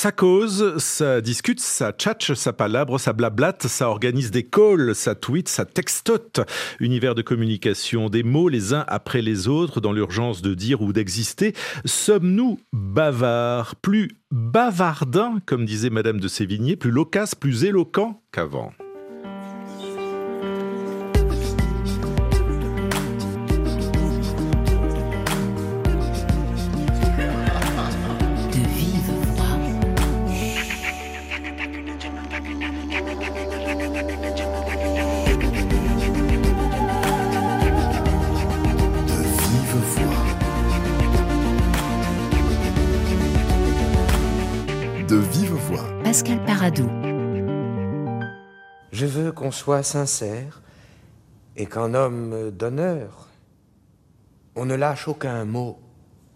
Ça cause, ça discute, ça tchatche, ça palabre, ça blablate, ça organise des calls, ça tweet, ça textote. Univers de communication, des mots les uns après les autres dans l'urgence de dire ou d'exister. Sommes-nous bavards, plus bavardins, comme disait Madame de Sévigné, plus loquaces, plus éloquents qu'avant qu'on soit sincère et qu'en homme d'honneur, on ne lâche aucun mot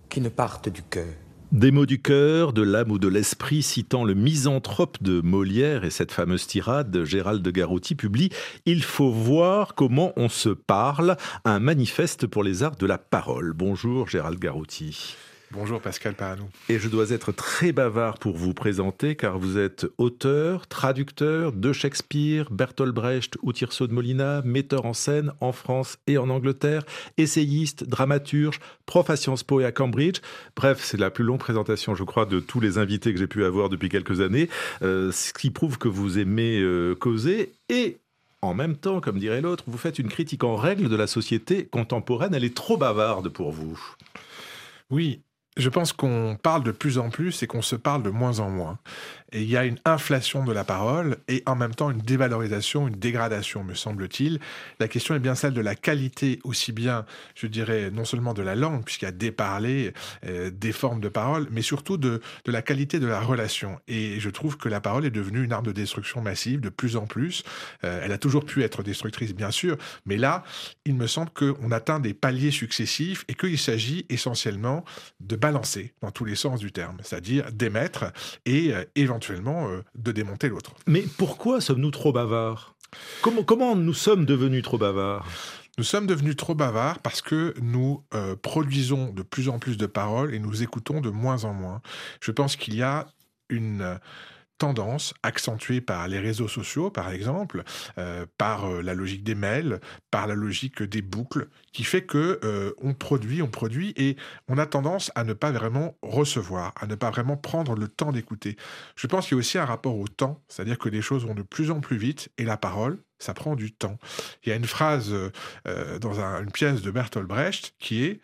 qui ne parte du cœur. Des mots du cœur, de l'âme ou de l'esprit, citant le misanthrope de Molière et cette fameuse tirade, Gérald de Garouti publie Il faut voir comment on se parle, un manifeste pour les arts de la parole. Bonjour Gérald Garouti. Bonjour Pascal Paradou. Et je dois être très bavard pour vous présenter car vous êtes auteur, traducteur de Shakespeare, Bertolt Brecht ou Tirso de Molina, metteur en scène en France et en Angleterre, essayiste, dramaturge, prof à Sciences Po et à Cambridge. Bref, c'est la plus longue présentation, je crois, de tous les invités que j'ai pu avoir depuis quelques années, euh, ce qui prouve que vous aimez euh, causer et en même temps, comme dirait l'autre, vous faites une critique en règle de la société contemporaine. Elle est trop bavarde pour vous. Oui, je pense qu'on parle de plus en plus et qu'on se parle de moins en moins. Et il y a une inflation de la parole et en même temps une dévalorisation, une dégradation, me semble-t-il. La question est bien celle de la qualité aussi bien, je dirais, non seulement de la langue, puisqu'il y a des euh, des formes de parole, mais surtout de, de, la qualité de la relation. Et je trouve que la parole est devenue une arme de destruction massive de plus en plus. Euh, elle a toujours pu être destructrice, bien sûr, mais là, il me semble qu'on atteint des paliers successifs et qu'il s'agit essentiellement de balancer dans tous les sens du terme, c'est-à-dire d'émettre et euh, éventuellement euh, de démonter l'autre. Mais pourquoi sommes-nous trop bavards? Comment, comment nous sommes devenus trop bavards? Nous sommes devenus trop bavards parce que nous euh, produisons de plus en plus de paroles et nous écoutons de moins en moins. Je pense qu'il y a une tendance accentuée par les réseaux sociaux, par exemple, euh, par euh, la logique des mails, par la logique des boucles, qui fait que euh, on produit, on produit et on a tendance à ne pas vraiment recevoir, à ne pas vraiment prendre le temps d'écouter. Je pense qu'il y a aussi un rapport au temps, c'est-à-dire que les choses vont de plus en plus vite et la parole, ça prend du temps. Il y a une phrase dans une pièce de Bertolt Brecht qui est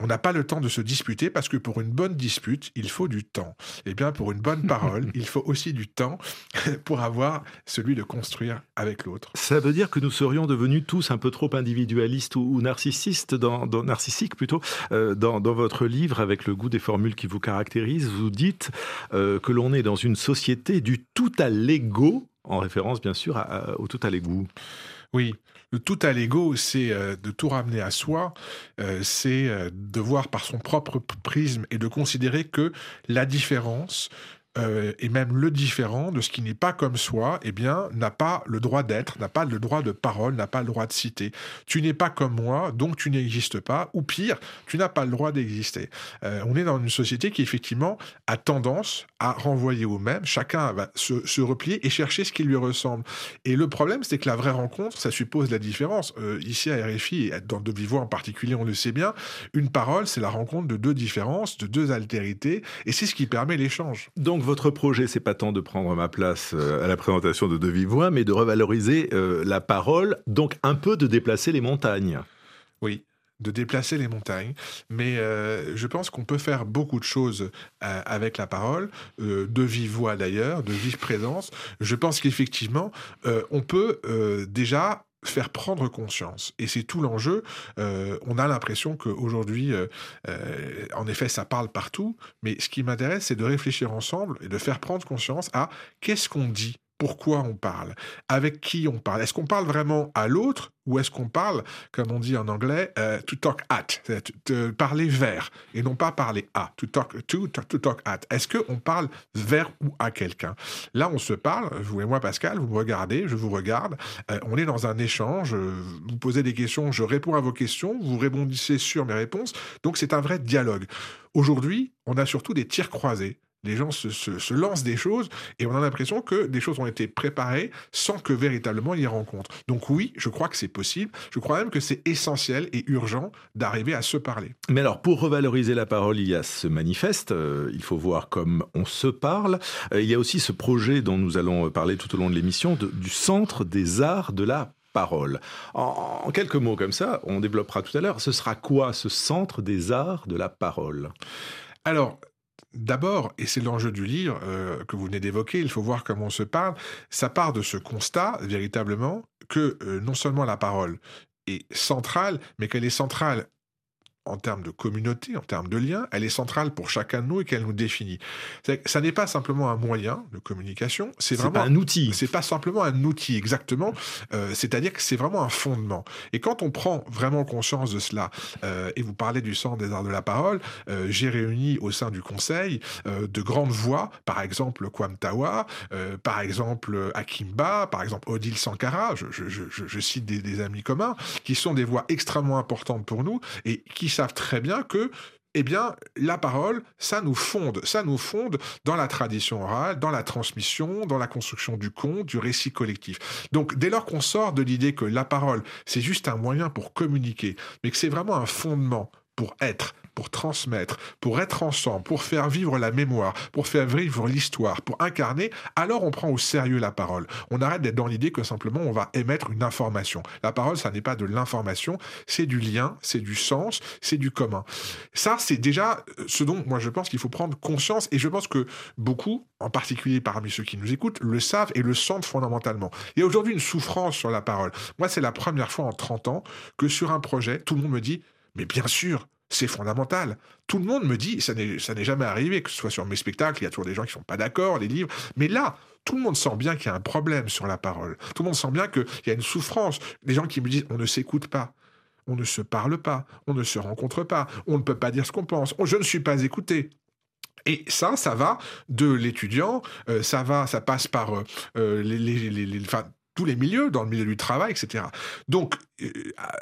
on n'a pas le temps de se disputer parce que pour une bonne dispute, il faut du temps. Et eh bien, pour une bonne parole, il faut aussi du temps pour avoir celui de construire avec l'autre. Ça veut dire que nous serions devenus tous un peu trop individualistes ou, narcissistes, dans, narcissiques plutôt. Euh, dans, votre livre, avec le goût des formules qui vous caractérisent, vous dites euh, que l'on est dans une société du tout à l'ego, en référence bien sûr au tout à l'ego. Oui, le tout à l'ego, c'est euh, de tout ramener à soi, euh, c'est euh, de voir par son propre prisme et de considérer que la différence, euh, et même le différent de ce qui n'est pas comme soi, eh bien, n'a pas le droit d'être, n'a pas le droit de parole, n'a pas le droit de citer. Tu n'es pas comme moi, donc tu n'existes pas, ou pire, tu n'as pas le droit d'exister. Euh, on est dans une société qui, effectivement, a tendance à renvoyer au même. Chacun va se, replier et chercher ce qui lui ressemble. Et le problème, c'est que la vraie rencontre, ça suppose la différence. Euh, ici, à RFI, et dans De Vivois en particulier, on le sait bien, une parole, c'est la rencontre de deux différences, de deux altérités, et c'est ce qui permet l'échange. Donc, votre projet, c'est pas tant de prendre ma place euh, à la présentation de De Vivois, mais de revaloriser euh, la parole, donc un peu de déplacer les montagnes. Oui, de déplacer les montagnes. Mais euh, je pense qu'on peut faire beaucoup de choses avec la parole, de vive voix d'ailleurs, de vive présence. Je pense qu'effectivement, on peut déjà faire prendre conscience. Et c'est tout l'enjeu. Euh, on a l'impression qu'aujourd'hui, euh, euh, en effet, ça parle partout, mais ce qui m'intéresse, c'est de réfléchir ensemble et de faire prendre conscience à qu'est-ce qu'on dit pourquoi on parle, avec qui on parle? Est-ce qu'on parle vraiment à l'autre ou est-ce qu'on parle, comme on dit en anglais, euh, to talk at, parler vers et non pas parler à, to talk to, to talk at. Est-ce qu'on parle vers ou à quelqu'un? Là, on se parle, vous et moi, Pascal, vous me regardez, je vous regarde, euh, on est dans un échange, euh, vous posez des questions, je réponds à vos questions, vous répondissez sur mes réponses, donc c'est un vrai dialogue. Aujourd'hui, on a surtout des tirs croisés Les gens se, lancent des choses et on a l'impression que des choses ont été préparées sans que véritablement il y ait rencontre. Donc oui, je crois que c'est possible. Je crois même que c'est essentiel et urgent d'arriver à se parler. Mais alors, pour revaloriser la parole, il y a ce manifeste. Euh, il faut voir comme on se parle. Euh, il y a aussi ce projet dont nous allons parler tout au long de l'émission du Centre des arts de la parole. en, quelques mots comme ça, on développera tout à l'heure. Ce sera quoi ce Centre des arts de la parole? Alors, D'abord, et c'est l'enjeu du livre euh, que vous venez d'évoquer, il faut voir comment on se parle, ça part de ce constat, véritablement, que euh, non seulement la parole est centrale, mais qu'elle est centrale en termes de communauté, en termes de lien, elle est centrale pour chacun de nous et qu'elle nous définit. Ça n'est pas simplement un moyen de communication, c'est vraiment pas un outil. C'est pas simplement un outil exactement. Euh, c'est-à-dire que c'est vraiment un fondement. Et quand on prend vraiment conscience de cela, euh, et vous parlez du Centre des arts de la parole, euh, j'ai réuni au sein du Conseil de grandes voix, par exemple Kwam Tawa, par exemple Akimba, par exemple Odile Sankara, je, cite des, des amis communs, qui sont des voix extrêmement importantes pour nous et qui savent très bien que eh bien, la parole, ça nous fonde, ça nous fonde dans la tradition orale, dans la transmission, dans la construction du conte, du récit collectif. Donc, dès lors qu'on sort de l'idée que la parole, c'est juste un moyen pour communiquer, mais que c'est vraiment un fondement pour être, pour transmettre, pour être ensemble, pour faire vivre la mémoire, pour faire vivre l'histoire, pour incarner, alors on prend au sérieux la parole. On arrête d'être dans l'idée que simplement on va émettre une information. La parole, ça n'est pas de l'information, c'est du lien, c'est du sens, c'est du commun. Ça, c'est déjà ce dont moi je pense qu'il faut prendre conscience et je pense que beaucoup, en particulier parmi ceux qui nous écoutent, le savent et le sentent fondamentalement. Il y a aujourd'hui une souffrance sur la parole. Moi, c'est la première fois en 30 ans que sur un projet, tout le monde me dit mais bien sûr, c'est fondamental. Tout le monde me dit, ça n'est jamais arrivé, que ce soit sur mes spectacles, il y a toujours des gens qui ne sont pas d'accord, les livres, mais là, tout le monde sent bien qu'il y a un problème sur la parole. Tout le monde sent bien qu'il y a une souffrance. Les gens qui me disent, on ne s'écoute pas. On ne se parle pas, on ne se rencontre pas, on ne peut pas dire ce qu'on pense, je ne suis pas écouté. Et ça, ça va de l'étudiant, euh, ça va, ça passe par euh, euh, les, tous les milieux, dans le milieu du travail, etc. Donc, euh,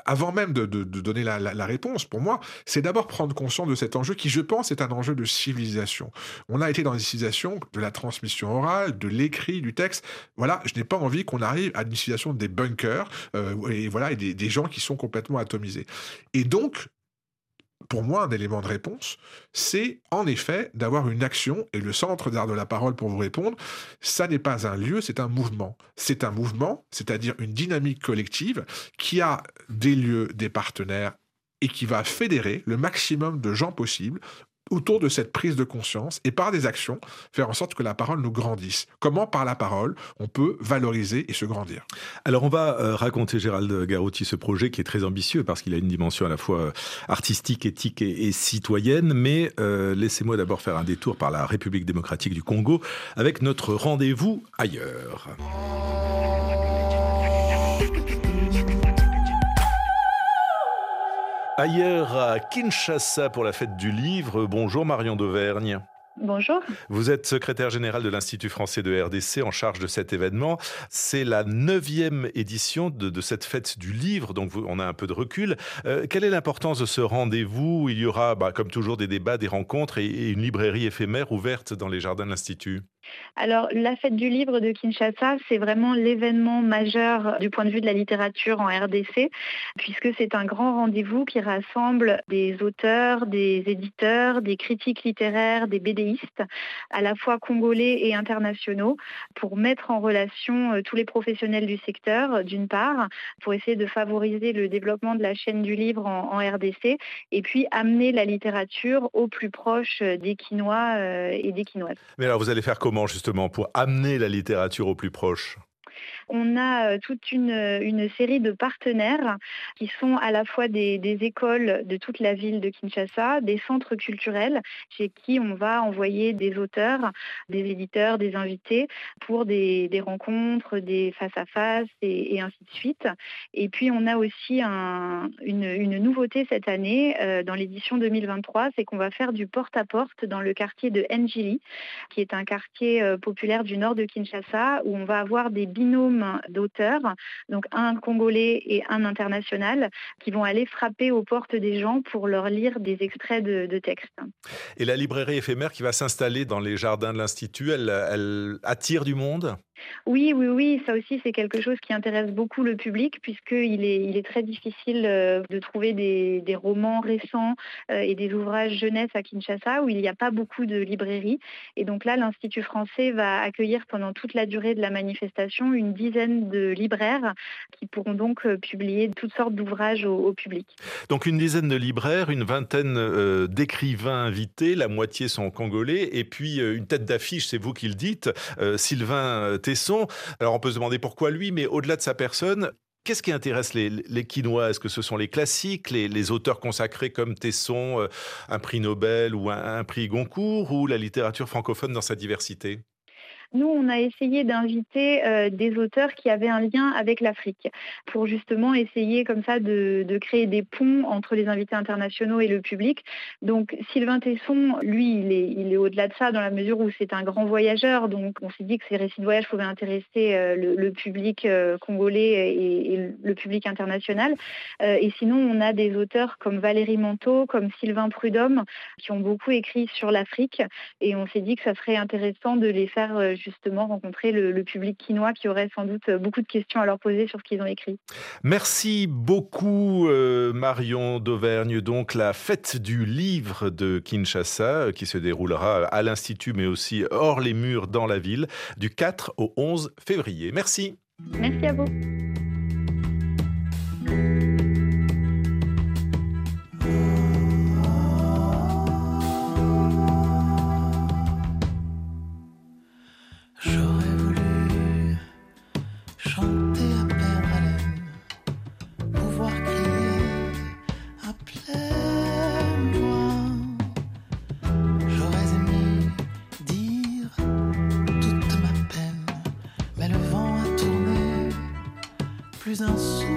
avant même de, donner la, réponse, pour moi, c'est d'abord prendre conscience de cet enjeu qui, je pense, est un enjeu de civilisation. On a été dans une civilisation de la transmission orale, de l'écrit, du texte. Voilà, je n'ai pas envie qu'on arrive à une civilisation des bunkers euh, et voilà, des gens qui sont complètement atomisés. Et donc, pour moi, un élément de réponse, c'est en effet d'avoir une action, et le centre d'art de la parole pour vous répondre, ça n'est pas un lieu, c'est un mouvement. C'est un mouvement, c'est-à-dire une dynamique collective qui a des lieux, des partenaires, et qui va fédérer le maximum de gens possibles autour de cette prise de conscience et par des actions, faire en sorte que la parole nous grandisse. Comment par la parole on peut valoriser et se grandir? Alors on va euh, raconter, Gérald Garotti, ce projet qui est très ambitieux parce qu'il a une dimension à la fois euh, artistique, éthique et, citoyenne, mais euh, laissez-moi d'abord faire un détour par la République démocratique du Congo avec notre rendez-vous ailleurs. Ailleurs à Kinshasa pour la fête du livre. Bonjour Marion d'Auvergne. Bonjour. Vous êtes secrétaire général de l'Institut français de RDC en charge de cet événement. C'est la neuvième édition de, cette fête du livre, donc on a un peu de recul. Euh, quelle est l'importance de ce rendez-vous? Il y aura, bah, comme toujours, des débats, des rencontres et une librairie éphémère ouverte dans les jardins de l'Institut. Alors, la fête du livre de Kinshasa, c'est vraiment l'événement majeur du point de vue de la littérature en RDC, puisque c'est un grand rendez-vous qui rassemble des auteurs, des éditeurs, des critiques littéraires, des BDistes, à la fois congolais et internationaux, pour mettre en relation euh, tous les professionnels du secteur, d'une part, pour essayer de favoriser le développement de la chaîne du livre en, RDC, et puis amener la littérature au plus proche des Quinois euh, et des Quinoises. Mais alors, vous allez faire comment justement pour amener la littérature au plus proche on a euh, toute euh, une, série de partenaires qui sont à la fois des, écoles de toute la ville de Kinshasa, des centres culturels chez qui on va envoyer des auteurs, des éditeurs, des invités pour des, rencontres, des face-à-face et, ainsi de suite. Et puis on a aussi une, nouveauté cette année euh, dans l'édition 2023, c'est qu'on va faire du porte-à-porte dans le quartier de Njili, qui est un quartier populaire du nord de Kinshasa, où on va avoir des binômes d'auteurs, donc un congolais et un international, qui vont aller frapper aux portes des gens pour leur lire des extraits de, textes. Et la librairie éphémère qui va s'installer dans les jardins de l'Institut, elle attire du monde? Oui, oui, oui, ça aussi c'est quelque chose qui intéresse beaucoup le public puisqu'il est, il est très difficile euh, de trouver des, romans récents euh, et des ouvrages jeunesse à Kinshasa où il n'y a pas beaucoup de librairies. Et donc là, l'Institut français va accueillir pendant toute la durée de la manifestation une dizaine de libraires qui pourront donc euh, publier toutes sortes d'ouvrages au, public. Donc une dizaine de libraires, une vingtaine d'écrivains invités, la moitié sont congolais, et puis une tête d'affiche, c'est vous qui le dites, Sylvain alors on peut se demander pourquoi lui, mais au-delà de sa personne, Qu'est-ce qui intéresse les, les Quinois? Est-ce que ce sont les classiques, les, auteurs consacrés comme Tesson, euh, un prix Nobel ou un prix Goncourt, ou la littérature francophone dans sa diversité? Nous, on a essayé d'inviter euh, des auteurs qui avaient un lien avec l'Afrique pour justement essayer comme ça de, créer des ponts entre les invités internationaux et le public. Donc Sylvain Tesson, lui, il est, au-delà de ça dans la mesure où c'est un grand voyageur. Donc on s'est dit que ces récits de voyage pouvaient intéresser euh, le, public euh, congolais et, le public international. et sinon, on a des auteurs comme Valérie Manteau, comme Sylvain Prudhomme, qui ont beaucoup écrit sur l'Afrique. Et on s'est dit que ça serait intéressant de les faire justement rencontrer le, public quinois qui aurait sans doute beaucoup de questions à leur poser sur ce qu'ils ont écrit. Merci beaucoup euh, Marion d'Auvergne. Donc la fête du livre de Kinshasa euh, qui se déroulera à l'Institut mais aussi hors les murs dans la ville du 4 au 11 février. Merci. Merci à vous. Plus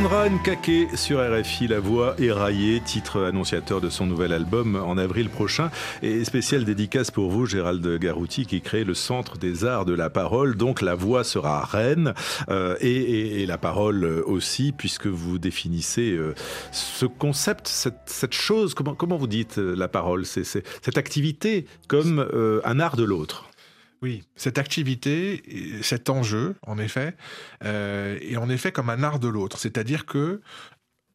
Sandra Nkake sur RFI, La Voix éraillée, titre annonciateur de son nouvel album en avril prochain. Et spéciale dédicace pour vous, Gérald Garouti, qui crée le Centre des Arts de la Parole. Donc la voix sera reine euh, et, la parole aussi, puisque vous définissez euh, ce concept, cette, chose, comment, vous dites euh, la parole, c'est cette activité comme un art de l'autre? Oui, cette activité, cet enjeu, en effet, euh, est en effet comme un art de l'autre. C'est-à-dire que,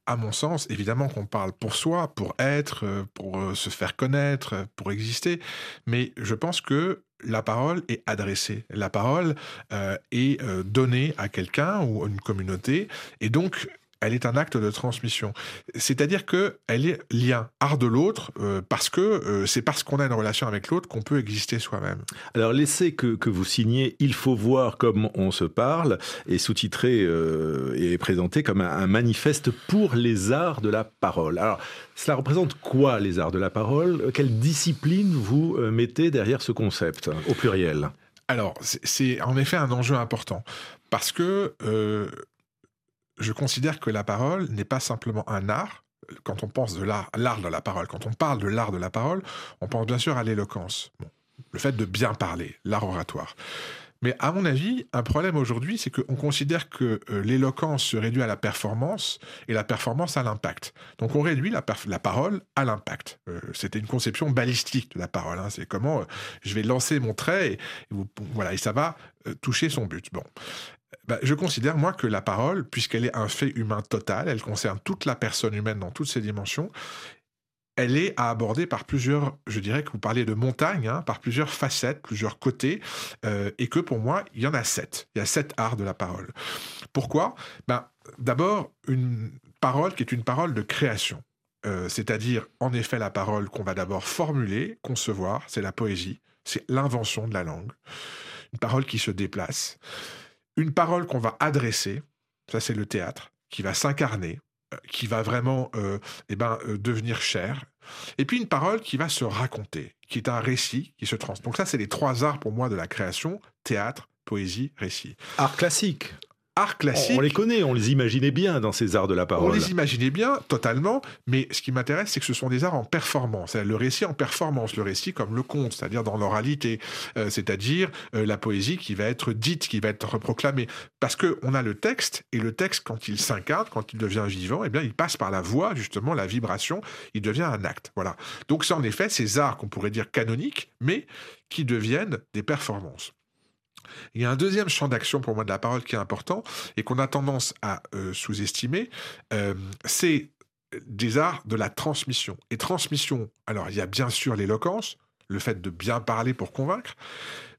à mon sens, évidemment qu'on parle pour soi, pour être, euh, pour euh, se faire connaître, pour exister, mais je pense que la parole est adressée, la parole est donnée à quelqu'un ou à une communauté, et donc elle est un acte de transmission. C'est-à-dire que elle est lien, art de l'autre, euh, parce que euh, c'est parce qu'on a une relation avec l'autre qu'on peut exister soi-même. Alors l'essai que, que, vous signez, Il faut voir comme on se parle, est sous-titré euh, et présenté comme un, un, manifeste pour les arts de la parole. Alors cela représente quoi les arts de la parole? Quelle discipline vous mettez derrière ce concept au pluriel? Alors, c'est en effet un enjeu important parce que je considère que la parole n'est pas simplement un art. Quand on pense de l'art, l'art de la parole, quand on parle de l'art de la parole, on pense bien sûr à l'éloquence. le fait de bien parler, l'art oratoire. Mais à mon avis, un problème aujourd'hui, c'est qu'on considère que euh, l'éloquence se réduit à la performance et la performance à l'impact. Donc on réduit la, parole à l'impact. Euh, c'était une conception balistique de la parole. Hein. C'est comment euh, je vais lancer mon trait et, voilà, et ça va toucher son but. Bon. Bah, je considère, moi, que la parole, puisqu'elle est un fait humain total, elle concerne toute la personne humaine dans toutes ses dimensions, elle est à aborder par plusieurs, je dirais que vous parliez de montagne, hein, par plusieurs facettes, plusieurs côtés, euh, et que pour moi, il y en a sept. Il y a sept arts de la parole. Pourquoi? Ben, D'abord, une parole qui est une parole de création. Euh, c'est-à-dire, en effet, la parole qu'on va d'abord formuler, concevoir, c'est la poésie, c'est l'invention de la langue. Une parole qui se déplace une parole qu'on va adresser, ça c'est le théâtre, qui va s'incarner, euh, qui va vraiment euh, eh ben, euh, devenir cher, et puis une parole qui va se raconter, qui est un récit qui se trans. Donc ça, c'est les trois arts pour moi de la création, théâtre, poésie, récit. Art classique On les connaît, on les imaginait bien dans ces arts de la parole. On les imaginait bien, totalement, mais ce qui m'intéresse, c'est que ce sont des arts en performance. Le récit en performance, le récit comme le conte, c'est-à-dire dans l'oralité, euh, c'est-à-dire euh, la poésie qui va être dite, qui va être proclamée. Parce qu'on a le texte, et le texte, quand il s'incarne, quand il devient vivant, eh bien, il passe par la voix, justement, la vibration, il devient un acte. Voilà. Donc, c'est en effet ces arts qu'on pourrait dire canoniques, mais qui deviennent des performances. Il y a un deuxième champ d'action pour moi de la parole qui est important et qu'on a tendance à euh, sous-estimer, euh, c'est des arts de la transmission. Et transmission, alors il y a bien sûr l'éloquence, le fait de bien parler pour convaincre,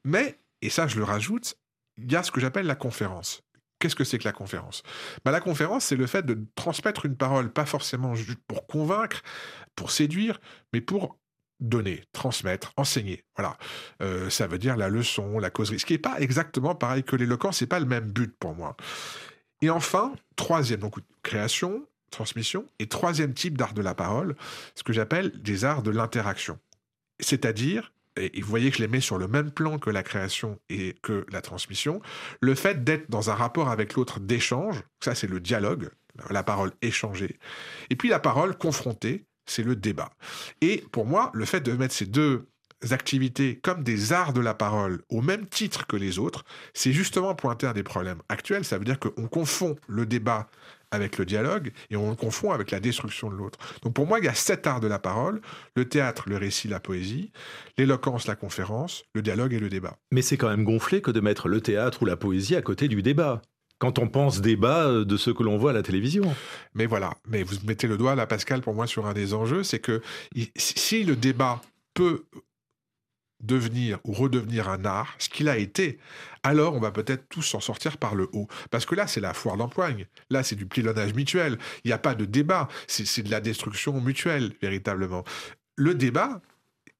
mais, et ça je le rajoute, il y a ce que j'appelle la conférence. Qu'est-ce que c'est que la conférence? Bah, La conférence, c'est le fait de transmettre une parole, pas forcément juste pour convaincre, pour séduire, mais pour donner, transmettre, enseigner. Voilà. Euh, ça veut dire la leçon, la causerie. Ce qui n'est pas exactement pareil que l'éloquence, c'est pas le même but pour moi. Et enfin, troisième, donc création, transmission, et troisième type d'art de la parole, ce que j'appelle des arts de l'interaction. C'est-à-dire, et vous voyez que je les mets sur le même plan que la création et que la transmission, le fait d'être dans un rapport avec l'autre d'échange, ça c'est le dialogue, la parole échangée, et puis la parole confrontée, c'est le débat. Et pour moi, le fait de mettre ces deux activités comme des arts de la parole au même titre que les autres, c'est justement pointer à des problèmes actuels. Ça veut dire qu'on confond le débat avec le dialogue et on le confond avec la destruction de l'autre. Donc pour moi, il y a sept arts de la parole, le théâtre, le récit, la poésie, l'éloquence, la conférence, le dialogue et le débat. Mais c'est quand même gonflé que de mettre le théâtre ou la poésie à côté du débat quand on pense débat euh, de ce que l'on voit à la télévision. Mais voilà, mais vous mettez le doigt là, Pascal, pour moi, sur un des enjeux, c'est que si le débat peut devenir ou redevenir un art, ce qu'il a été, alors on va peut-être tous s'en sortir par le haut. Parce que là, c'est la foire d'empoigne. Là, c'est du pilonnage mutuel. Il n'y a pas de débat. C'est de la destruction mutuelle, véritablement. Le débat,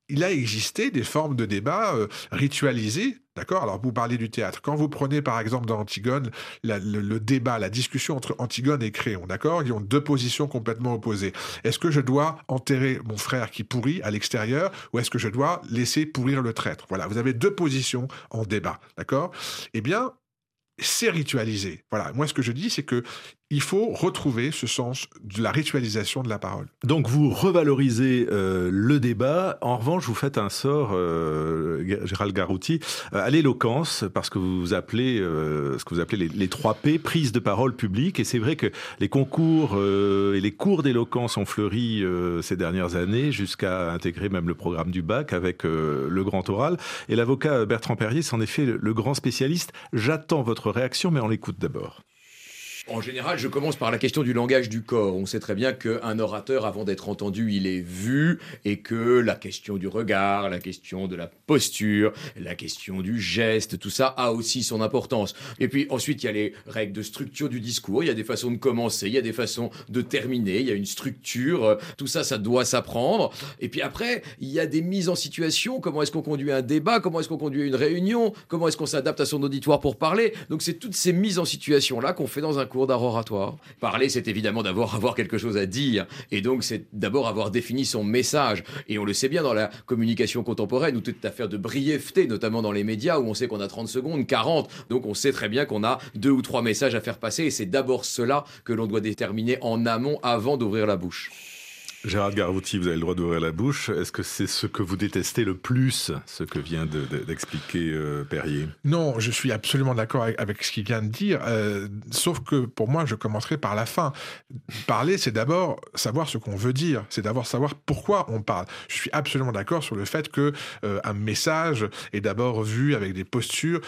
il a existé des formes de débat euh, ritualisées D'accord? Alors, vous parlez du théâtre. Quand vous prenez, par exemple, dans Antigone, le, débat, la discussion entre Antigone et Créon, d'accord? Ils ont deux positions complètement opposées. Est-ce que je dois enterrer mon frère qui pourrit à l'extérieur ou est-ce que je dois laisser pourrir le traître? Voilà, vous avez deux positions en débat, d'accord? Eh bien, c'est ritualisé. Voilà, moi ce que je dis, c'est que il faut retrouver ce sens de la ritualisation de la parole. Donc vous revalorisez euh, le débat. En revanche, vous faites un sort, euh, Gérald Garouti, euh, à l'éloquence, parce que vous appelez ce que vous appelez les, trois P, prise de parole publique. Et c'est vrai que les concours et les cours d'éloquence ont fleuri ces dernières années, jusqu'à intégrer même le programme du bac avec le grand oral. Et l'avocat Bertrand Perrier, c'en est fait le grand spécialiste. J'attends votre réaction, mais on l'écoute d'abord. En général, je commence par la question du langage du corps. On sait très bien qu'un orateur, avant d'être entendu, il est vu et que la question du regard, la question de la posture, la question du geste, tout ça a aussi son importance. Et puis ensuite, il y a les règles de structure du discours, il y a des façons de commencer, il y a des façons de terminer, il y a une structure, tout ça, ça doit s'apprendre. Et puis après, il y a des mises en situation, comment est-ce qu'on conduit un débat, comment est-ce qu'on conduit une réunion, comment est-ce qu'on s'adapte à son auditoire pour parler? Donc c'est toutes ces mises en situation-là qu'on fait dans un cours d'art oratoire. Parler, c'est évidemment d'abord avoir quelque chose à dire, et donc c'est d'abord avoir défini son message. Et on le sait bien dans la communication contemporaine, où toute affaire de brièveté, notamment dans les médias, où on sait qu'on a 30 secondes, 40, donc on sait très bien qu'on a deux ou trois messages à faire passer, et c'est d'abord cela que l'on doit déterminer en amont avant d'ouvrir la bouche. Gérard Garouti, vous avez le droit d'ouvrir la bouche. Est-ce que c'est ce que vous détestez le plus, ce que vient d'expliquer euh, Perrier? Non, je suis absolument d'accord avec, ce qu'il vient de dire, euh, sauf que pour moi, je commencerai par la fin. Parler, c'est d'abord savoir ce qu'on veut dire, c'est d'abord savoir pourquoi on parle. Je suis absolument d'accord sur le fait que euh, un message est d'abord vu avec des postures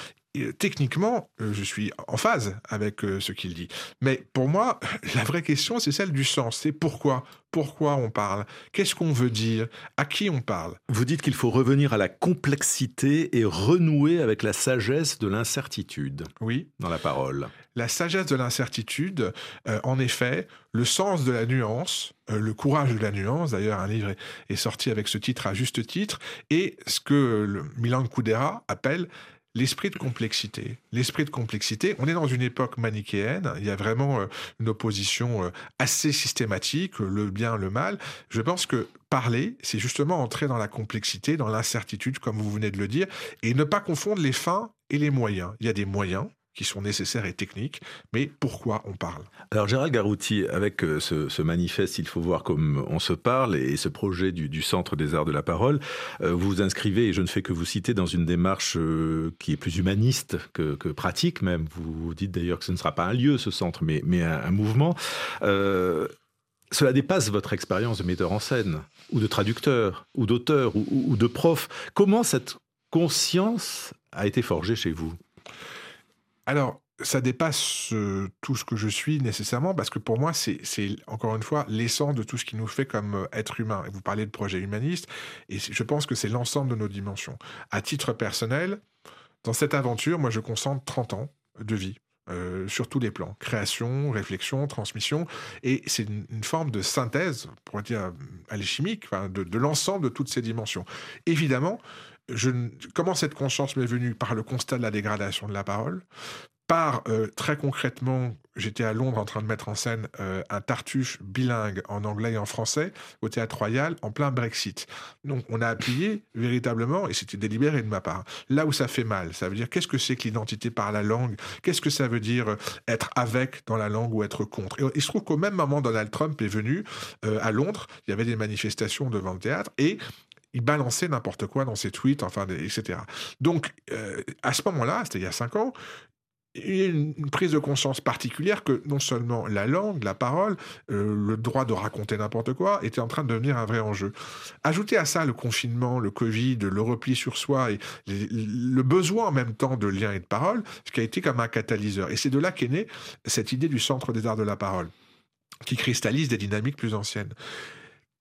techniquement, euh, je suis en phase avec euh, ce qu'il dit. Mais pour moi, la vraie question, c'est celle du sens. C'est pourquoi? Pourquoi on parle? Qu'est-ce qu'on veut dire? À qui on parle? Vous dites qu'il faut revenir à la complexité et renouer avec la sagesse de l'incertitude. Oui. Dans la parole. La sagesse de l'incertitude, euh, en effet, le sens de la nuance, le courage de la nuance, d'ailleurs un livre est, sorti avec ce titre à juste titre, et ce que le Milan Kundera appelle l'esprit de complexité. L'esprit de complexité, on est dans une époque manichéenne, il y a vraiment euh, une opposition euh, assez systématique, le bien, le mal. Je pense que parler, c'est justement entrer dans la complexité, dans l'incertitude, comme vous venez de le dire, et ne pas confondre les fins et les moyens. Il y a des moyens, qui sont nécessaires et techniques, mais pourquoi on parle? Alors Gérald Garouti, avec euh, ce, manifeste, il faut voir comme on se parle, et ce projet du, Centre des Arts de la Parole, euh, vous vous inscrivez, et je ne fais que vous citer, dans une démarche euh, qui est plus humaniste que, pratique même. Vous dites d'ailleurs que ce ne sera pas un lieu, ce centre, mais un, mouvement. cela dépasse votre expérience de metteur en scène, ou de traducteur, ou d'auteur, ou de prof. Comment cette conscience a été forgée chez vous? Alors, ça dépasse tout ce que je suis nécessairement, parce que pour moi, c'est encore une fois l'essence de tout ce qui nous fait comme être humain. Et vous parlez de projet humaniste, et je pense que c'est l'ensemble de nos dimensions. À titre personnel, dans cette aventure, moi, je concentre 30 ans de vie. Sur tous les plans, création, réflexion, transmission, et c'est une, forme de synthèse, pour dire alchimique, de l'ensemble de toutes ces dimensions. Évidemment, je, comment cette conscience m'est venue Par le constat de la dégradation de la parole, par euh, très concrètement, j'étais à Londres en train de mettre en scène euh, un tartuche bilingue en anglais et en français au Théâtre Royal en plein Brexit. Donc on a appuyé véritablement, et c'était délibéré de ma part, là où ça fait mal. Ça veut dire qu'est-ce que c'est que l'identité par la langue? Qu'est-ce que ça veut dire euh, être avec dans la langue ou être contre? Et il se trouve qu'au même moment, Donald Trump est venu à Londres, il y avait des manifestations devant le théâtre, et il balançait n'importe quoi dans ses tweets, enfin, etc. Donc, euh, à ce moment-là, c'était il y a cinq ans, il y a une prise de conscience particulière que non seulement la langue, la parole, euh, le droit de raconter n'importe quoi était en train de devenir un vrai enjeu. Ajoutez à ça le confinement, le Covid, le repli sur soi et le besoin en même temps de lien et de parole, ce qui a été comme un catalyseur. Et c'est de là qu'est née cette idée du centre des arts de la parole qui cristallise des dynamiques plus anciennes.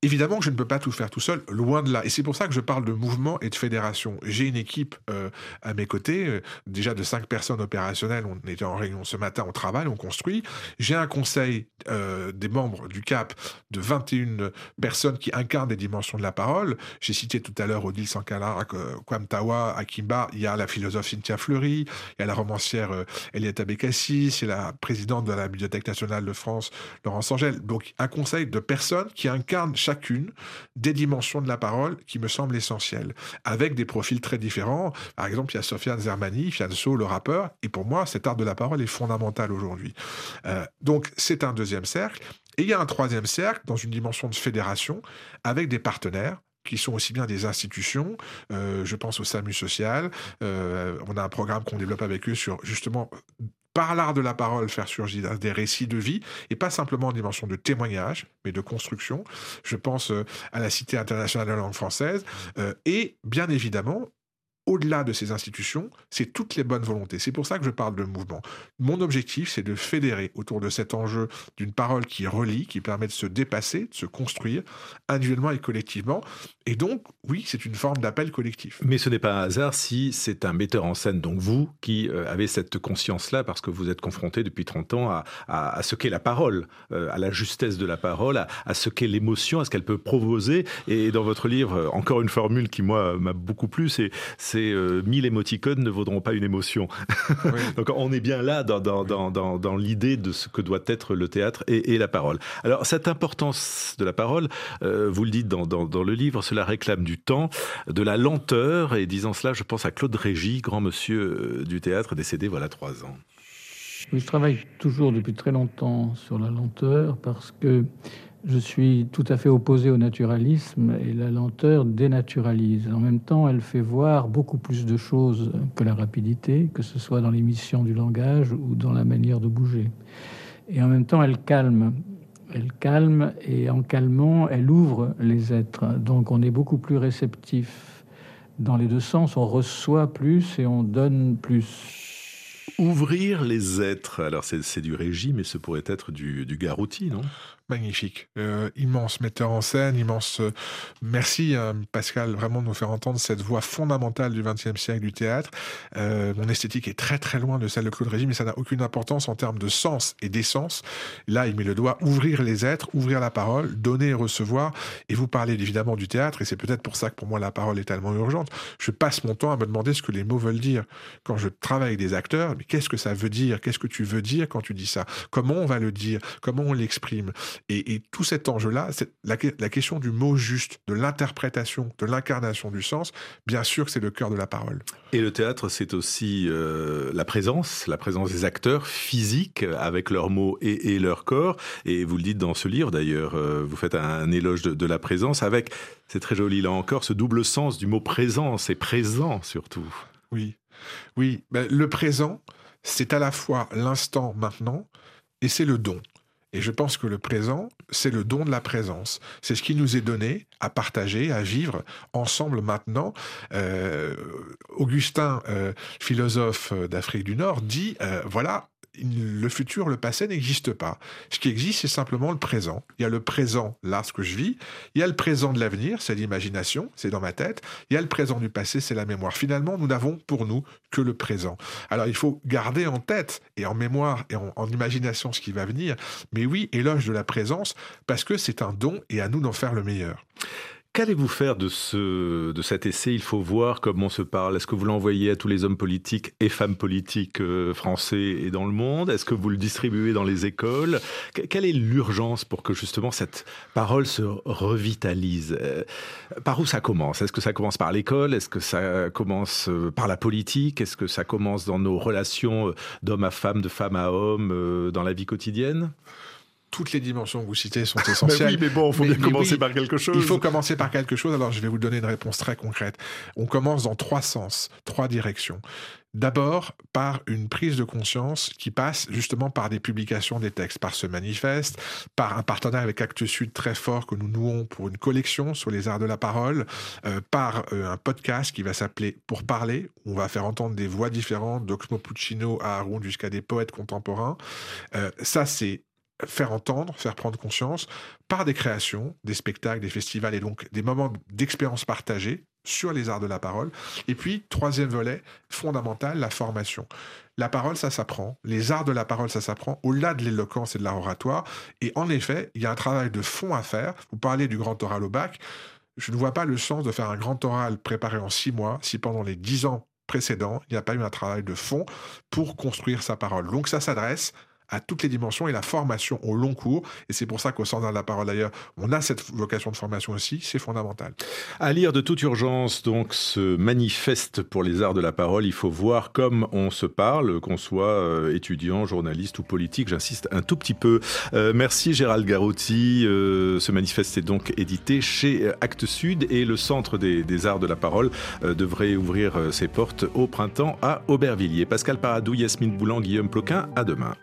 Évidemment que je ne peux pas tout faire tout seul, loin de là. Et c'est pour ça que je parle de mouvement et de fédération. J'ai une équipe euh, à mes côtés, euh, déjà de cinq personnes opérationnelles. On était en réunion ce matin, on travaille, on construit. J'ai un conseil euh, des membres du CAP de 21 personnes qui incarnent des dimensions de la parole. J'ai cité tout à l'heure Odile Sankara, Kwamtawa, Akimba. Il y a la philosophe Cynthia Fleury, il y a la romancière Elietta Bekassi, il la présidente de la Bibliothèque nationale de France, Laurence Angèle. Donc un conseil de personnes qui incarnent chacune des dimensions de la parole qui me semblent essentielles, avec des profils très différents. Par exemple, il y a Sofiane Zermani, Fianso, le rappeur, et pour moi, cet art de la parole est fondamental aujourd'hui. Euh, donc, c'est un deuxième cercle. Et il y a un troisième cercle dans une dimension de fédération avec des partenaires qui sont aussi bien des institutions. Euh, je pense au SAMU social. Euh, on a un programme qu'on développe avec eux sur justement par l'art de la parole, faire surgir des récits de vie, et pas simplement en dimension de témoignage, mais de construction. Je pense euh, à la Cité internationale de la langue française, euh, et bien évidemment au-delà de ces institutions, c'est toutes les bonnes volontés. C'est pour ça que je parle de mouvement. Mon objectif, c'est de fédérer autour de cet enjeu d'une parole qui relie, qui permet de se dépasser, de se construire individuellement et collectivement. Et donc, oui, c'est une forme d'appel collectif. Mais ce n'est pas un hasard si c'est un metteur en scène, donc vous, qui euh, avez cette conscience-là, parce que vous êtes confronté depuis 30 ans à, ce qu'est la parole, euh, à la justesse de la parole, à, à ce qu'est l'émotion, à ce qu'elle peut proposer. Et dans votre livre, encore une formule qui, moi, m'a beaucoup plu, c'est euh, mille émoticônes ne vaudront pas une émotion. Donc on est bien là dans, dans, dans, dans, l'idée de ce que doit être le théâtre et, et la parole. Alors cette importance de la parole, euh, vous le dites dans, dans, le livre, cela réclame du temps, de la lenteur. Et disant cela, je pense à Claude Régis, grand monsieur euh, du théâtre, décédé voilà trois ans. Oui, je travaille toujours depuis très longtemps sur la lenteur parce que je suis tout à fait opposé au naturalisme et la lenteur dénaturalise. En même temps, elle fait voir beaucoup plus de choses que la rapidité, que ce soit dans l'émission du langage ou dans la manière de bouger. Et en même temps, elle calme. Elle calme et en calmant, elle ouvre les êtres. Donc on est beaucoup plus réceptif dans les deux sens. On reçoit plus et on donne plus. Ouvrir les êtres, alors c'est du régime, mais ce pourrait être du, du Garouti, non? Magnifique, euh, immense metteur en scène, immense. Euh, merci euh, Pascal, vraiment de nous faire entendre cette voix fondamentale du XXe siècle du théâtre. mon esthétique est très très loin de celle de Claude Régis, mais ça n'a aucune importance en termes de sens et d'essence. Là, il met le doigt ouvrir les êtres, ouvrir la parole, donner et recevoir. Et vous parlez évidemment du théâtre, et c'est peut-être pour ça que pour moi la parole est tellement urgente. Je passe mon temps à me demander ce que les mots veulent dire quand je travaille avec des acteurs. Mais qu'est-ce que ça veut dire? Qu'est-ce que tu veux dire quand tu dis ça? Comment on va le dire? Comment on l'exprime? Et, tout cet enjeu-là, c'est la, question du mot juste, de l'interprétation, de l'incarnation du sens, bien sûr que c'est le cœur de la parole. Et le théâtre, c'est aussi euh, la présence, la présence des acteurs physiques avec leurs mots et, et leur corps. Et vous le dites dans ce livre d'ailleurs, euh, vous faites un, éloge de, la présence avec, c'est très joli là encore, ce double sens du mot présence et présent surtout. Oui, oui, ben, le présent, c'est à la fois l'instant maintenant et c'est le don. Et je pense que le présent, c'est le don de la présence. C'est ce qui nous est donné à partager, à vivre ensemble maintenant. Euh, Augustin, euh, philosophe d'Afrique du Nord, dit, euh, voilà, le futur, le passé n'existe pas. Ce qui existe, c'est simplement le présent. Il y a le présent, là, ce que je vis. Il y a le présent de l'avenir, c'est l'imagination, c'est dans ma tête. Il y a le présent du passé, c'est la mémoire. Finalement, nous n'avons pour nous que le présent. Alors, il faut garder en tête et en mémoire et en, en imagination ce qui va venir. Mais oui, éloge de la présence, parce que c'est un don et à nous d'en faire le meilleur. Qu'allez-vous faire de, ce, de cet essai Il faut voir comment on se parle. Est-ce que vous l'envoyez à tous les hommes politiques et femmes politiques euh, français et dans le monde? Est-ce que vous le distribuez dans les écoles? Quelle est l'urgence pour que justement cette parole se revitalise? Euh, Par où ça commence? Est-ce que ça commence par l'école? Est-ce que ça commence euh, par la politique? Est-ce que ça commence dans nos relations d'homme à femme, de femme à homme, dans la vie quotidienne? Toutes les dimensions que vous citez sont essentielles. oui, mais bon, il faut bien commencer par quelque chose. Il faut commencer par quelque chose. Alors, je vais vous donner une réponse très concrète. On commence dans trois sens, trois directions. D'abord, par une prise de conscience qui passe justement par des publications des textes, par ce manifeste, par un partenariat avec Actes Sud très fort que nous nouons pour une collection sur les arts de la parole, euh, par euh, un podcast qui va s'appeler Pour parler, où on va faire entendre des voix différentes, d'Oxmo Puccino à Haroun jusqu'à des poètes contemporains. Euh, ça, c'est faire entendre, faire prendre conscience par des créations, des spectacles, des festivals et donc des moments d'expérience partagée sur les arts de la parole. Et puis, troisième volet fondamental, la formation. La parole, ça s'apprend. Les arts de la parole, ça s'apprend au-delà de l'éloquence et de l'oratoire. Et en effet, il y a un travail de fond à faire. Vous parlez du grand oral au bac. Je ne vois pas le sens de faire un grand oral préparé en six mois si pendant les dix ans précédents, il n'y a pas eu un travail de fond pour construire sa parole. Donc ça s'adresse à toutes les dimensions et la formation au long cours. Et c'est pour ça qu'au Centre de la parole, d'ailleurs, on a cette vocation de formation aussi. C'est fondamental. À lire de toute urgence, donc, ce manifeste pour les arts de la parole. Il faut voir comme on se parle, qu'on soit euh, étudiant, journaliste ou politique. J'insiste un tout petit peu. Euh, merci Gérald Garotti. Euh, ce manifeste est donc édité chez Actes Sud et le Centre des, des arts de la parole devrait ouvrir ses portes au printemps à Aubervilliers. Pascal Paradou, Yasmine Boulan, Guillaume Ploquin, à demain.